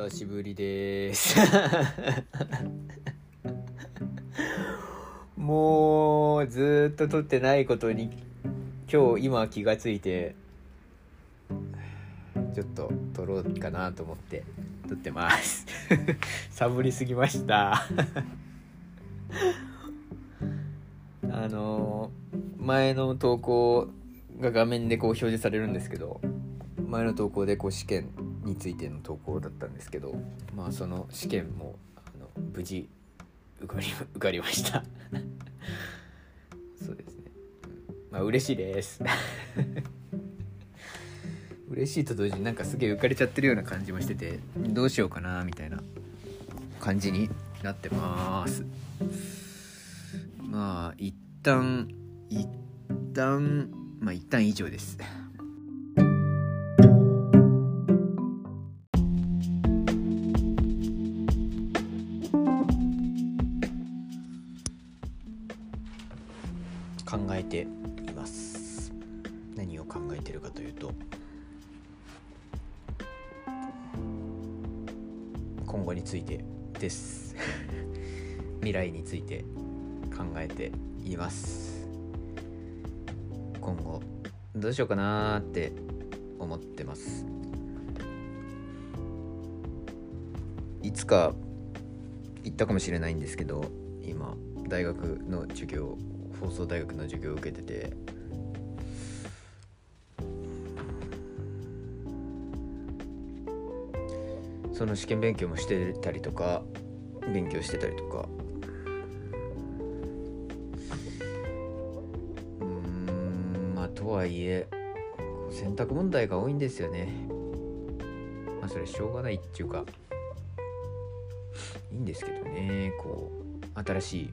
久しぶりです。もうずっと撮ってないことに今日今気がついてちょっと撮ろうかなと思って撮ってます。サボりすぎました。あの前の投稿が画面でこう表示されるんですけど前の投稿でこう試験についての投稿だったんですけどまあその試験もあの無事受かり受かりました。そうですね、うん、まあ嬉しいです。嬉しいと同時になんかすげえ浮かれちゃってるような感じもしててどうしようかなみたいな感じになってます。まあ一旦一旦まあ一旦以上です。ています。何を考えてるかというと今後についてです。未来について考えています。今後どうしようかなって思ってます。いつか言ったかもしれないんですけど今大学の授業放送大学の授業を受けてて。その試験勉強もしてたりとか勉強してたりとか。うんまあとはいえ選択問題が多いんですよね。まあそれしょうがないっていうか。いいんですけどねこう新しい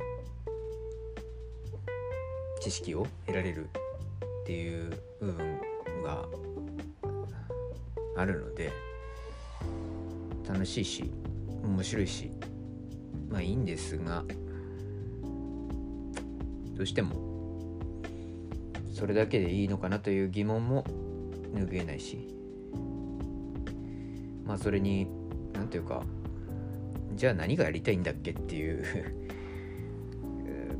知識を得られるっていう部分があるので楽しいし面白いしまあいいんですがどうしてもそれだけでいいのかなという疑問も拭えないしまあそれに何ていうかじゃあ何がやりたいんだっけっていう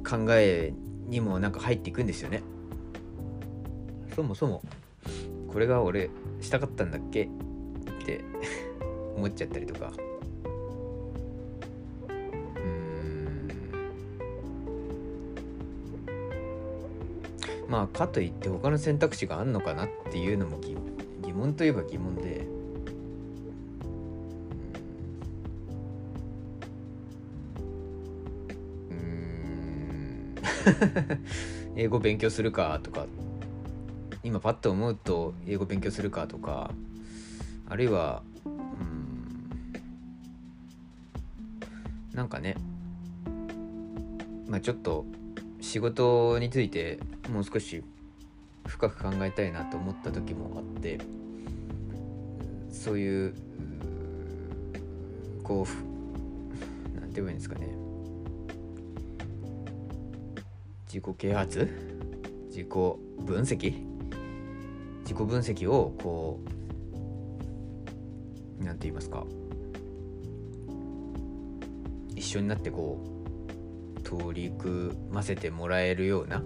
考えにもなんか入っていくんですよね。そもそもこれが俺したかったんだっけ？って思っちゃったりとか。うん。まあかといって他の選択肢があんのかなっていうのも疑問といえば疑問で。英語勉強するかとか今パッと思うと英語勉強するかとかあるいはうんなんかねまあちょっと仕事についてもう少し深く考えたいなと思った時もあってそういうこうふなんて言えばいいんですかね。自己啓発？自己分析？自己分析をこうなんて言いますか？一緒になってこう取り組ませてもらえるような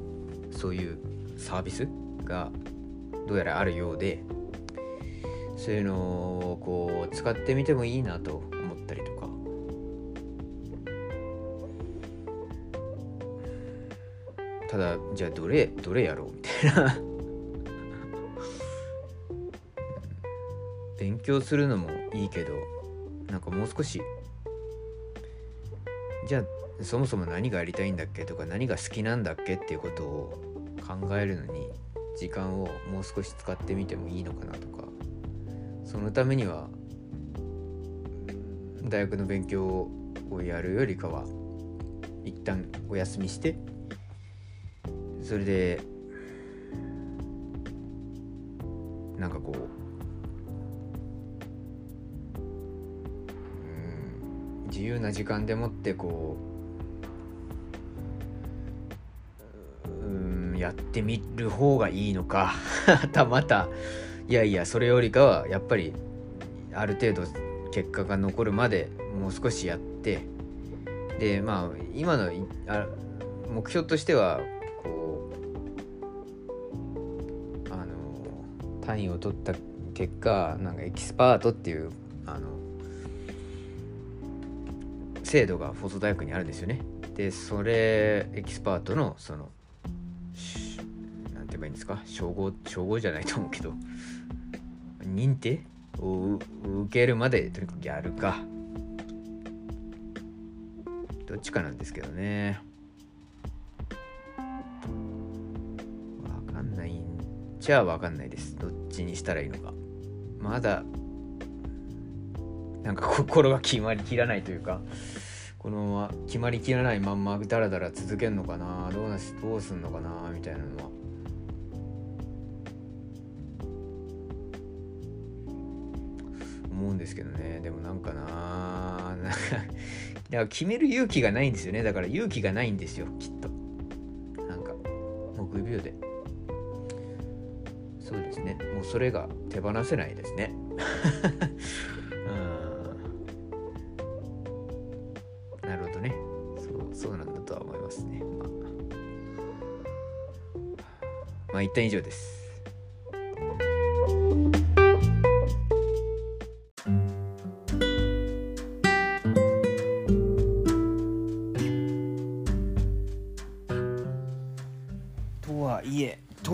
そういうサービスがどうやらあるようでそういうのをこう使ってみてもいいなとただじゃあどれどれやろうみたいな。勉強するのもいいけどなんかもう少しじゃあそもそも何がやりたいんだっけ？とか何が好きなんだっけ？っていうことを考えるのに時間をもう少し使ってみてもいいのかなとか。そのためには大学の勉強をやるよりかは一旦お休みしてそれでなんかこううん自由な時間でもってこううんやってみる方がいいのか たまたいやいやそれよりかはやっぱりある程度結果が残るまでもう少しやってでまあ今のあ目標としてはこうあの単位を取った結果なんかエキスパートっていうあの制度がフォト大学にあるんですよね。でそれエキスパートのそのなんて言えばいいんですか？称号称号じゃないと思うけど認定を受けるまでとにかくやるか。どっちかなんですけどね。んじゃわかんないです。どっちにしたらいいのか。まだなんか心が決まりきらないというかこのまま決まりきらないまんまダラダラ続けるのかな。どうなしどうすんのかなみたいなのは。思うんですけどね。でもなんかな。なんかだから決める勇気がないんですよね。だから勇気がないんですよきっと。なんか木秒で。そうですね。もうそれが手放せないですね。なるほどね。そうそうなんだとは思いますね。まあ。まあ一旦以上です。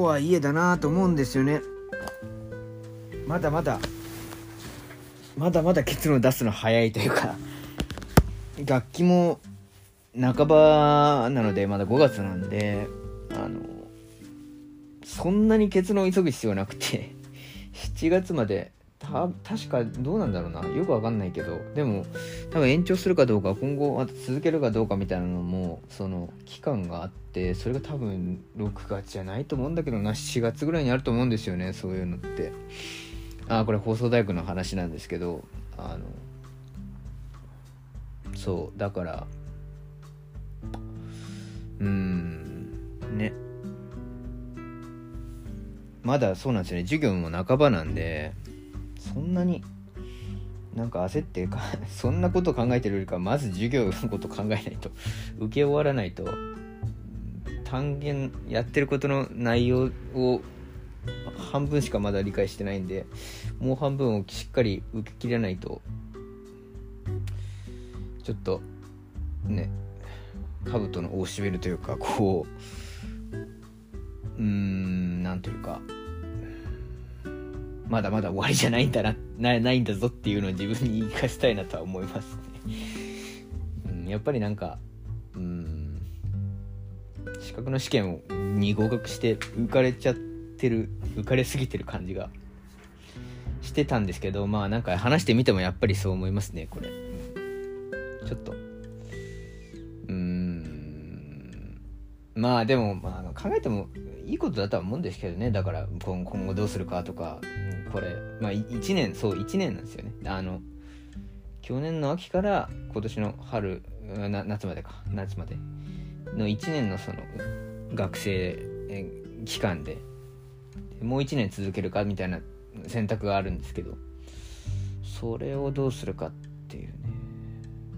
はいえだなと思うんですよね。まだまだまだまだ結論出すの早いというか楽器も半ばなのでまだ5月なんであのそんなに結論を急ぐ必要なくて7月までた確かどうなんだろうな。よくわかんないけどでも多分延長するかどうか今後また続けるかどうかみたいなのもその期間があってそれが多分6月じゃないと思うんだけどな7月ぐらいにあると思うんですよねそういうのって。あこれ放送大学の話なんですけどあのそうだからうんね。まだそうなんですよね。授業も半ばなんでそんなになんか焦ってか そんなこと考えてるよりかまず授業のこと考えないと 受け終わらないと単元やってることの内容を半分しかまだ理解してないんでもう半分をしっかり受け切れないとちょっとね兜の尾を締めるというかこううーんなんというかまだまだ終わりじゃないんだなってなないんだぞっていうのを自分に言い聞かせたいなとは思いますね、うん、やっぱりなんかうん資格の試験に合格して受かれちゃってる浮かれすぎてる感じがしてたんですけどまあなんか話してみてもやっぱりそう思いますねこれ、ちょっと。うんまあでも、まあ、考えてもいいことだとは思うんですけどね。だから今後どうするかとか。これ。まあ1年そう1年なんですよね。あの去年の秋から今年の春夏までか。夏まで。の1年のその学生期間で。もう1年続けるかみたいな選択があるんですけど。それをどうするかっていうね。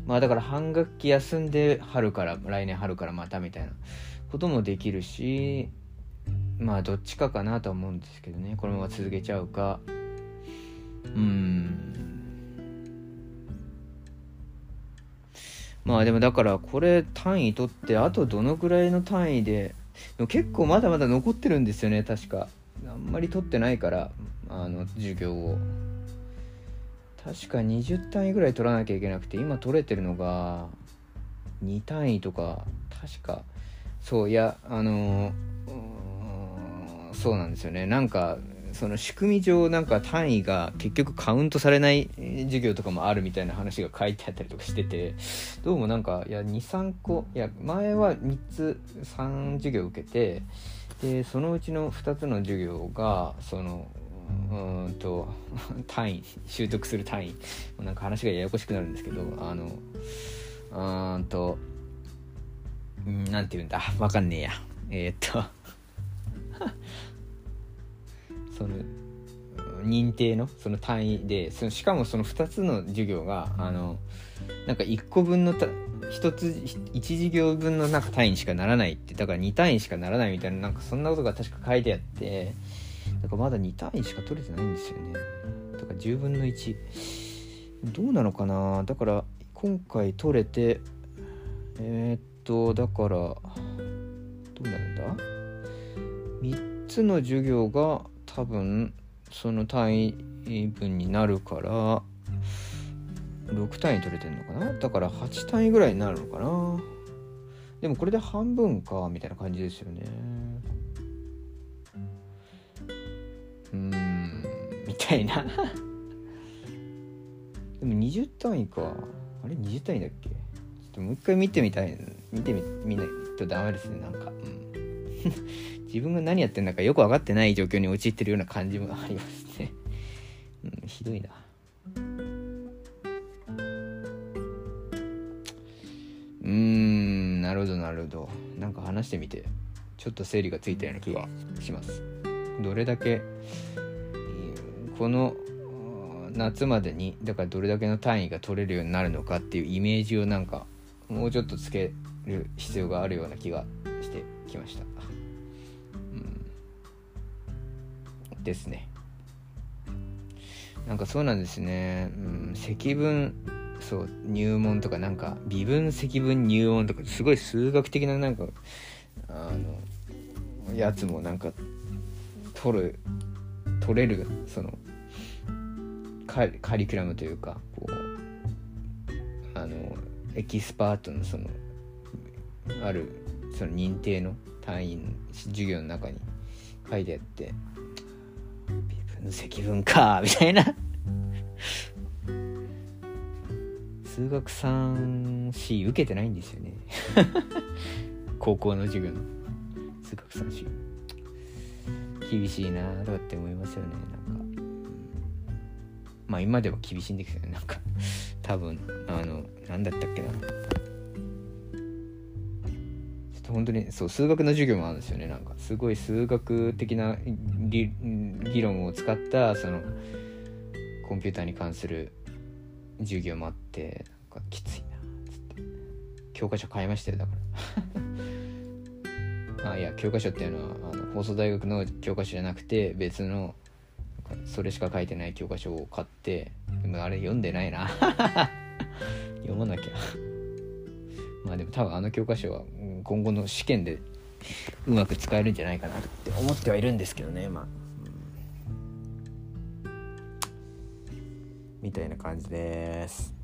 まあだから半学期休んで春から来年春からまたみたいなこともできるしまあどっちかかなとは思うんですけどね。このまま続けちゃうか。うん。まあでもだからこれ単位取ってあとどのくらいの単位でで結構まだまだ残ってるんですよね確か。あんまり取ってないからあの授業を。確か20単位ぐらい取らなきゃいけなくて今取れてるのが2単位とか確か。そういやあのそうなんですよね。なんかその仕組み上なんか単位が結局カウントされない授業とかもあるみたいな話が書いてあったりとかしててどうもなんかいや23個いや前は3つ3授業受けてでそのうちの2つの授業がそのうんと単位習得する単位なんか話がややこしくなるんですけどあのうんとなんて言うんだ？わかんねえや。えー、っとその認定のその単位でそのしかもその2つの授業があのなんか1個分のた1つ1授業分のなんか単位にしかならないってだから2単位しかならないみたいななんかそんなことが確か書いてあってだからまだ2単位しか取れてないんですよね。だから10分の1どうなのかな？だから今回取れてえー、っとだからどうなるんだ？3つの授業が多分その単位分になるから6単位取れてんのかな？だから8単位ぐらいになるのかな？でもこれで半分かみたいな感じですよね。うんみたいな。でも20単位か。あれ？20単位だっけ？ちょっともう一回見てみたい見てみ見ないとダメですねなんか、うん、自分が何やってんだかよく分かってない状況に陥ってるような感じもありますね、うん、ひどいな。うーんなるほどなるほど。なんか話してみて。ちょっと整理がついたような気がします。どれだけこの夏までにだからどれだけの単位が取れるようになるのかっていうイメージをなんかもうちょっとつける必要があるような気がしてきました、ですね。なんかそうなんですね、うん、積分そう入門とかなんか微分積分入門とかすごい数学的ななんかあのやつもなんか取る取れるそのカリキュラムというかこうあのエキスパートのそのあるその認定の単位の授業の中に書いてあって積分か みたいな。数学 3C 受けてないんですよね。高校の授業の。数学 3C 厳しいなとかって思いますよねなんか。まあ今では厳しいんですよねなんか。多分あの何だったっけな。ちょっと本当にそう数学の授業もあるんですよねなんか。すごい数学的な理議論を使ったそのコンピューターに関する授業もあってなんかきついなっつって。教科書変えましたよだから。あいや教科書っていうのはあの放送大学の教科書じゃなくて別のそれしか書いてない教科書を買ってでもあれ読んでないな。読まなきゃ。まあでも多分あの教科書は今後の試験でうまく使えるんじゃないかなって思ってはいるんですけどねまあ、みたいな感じです。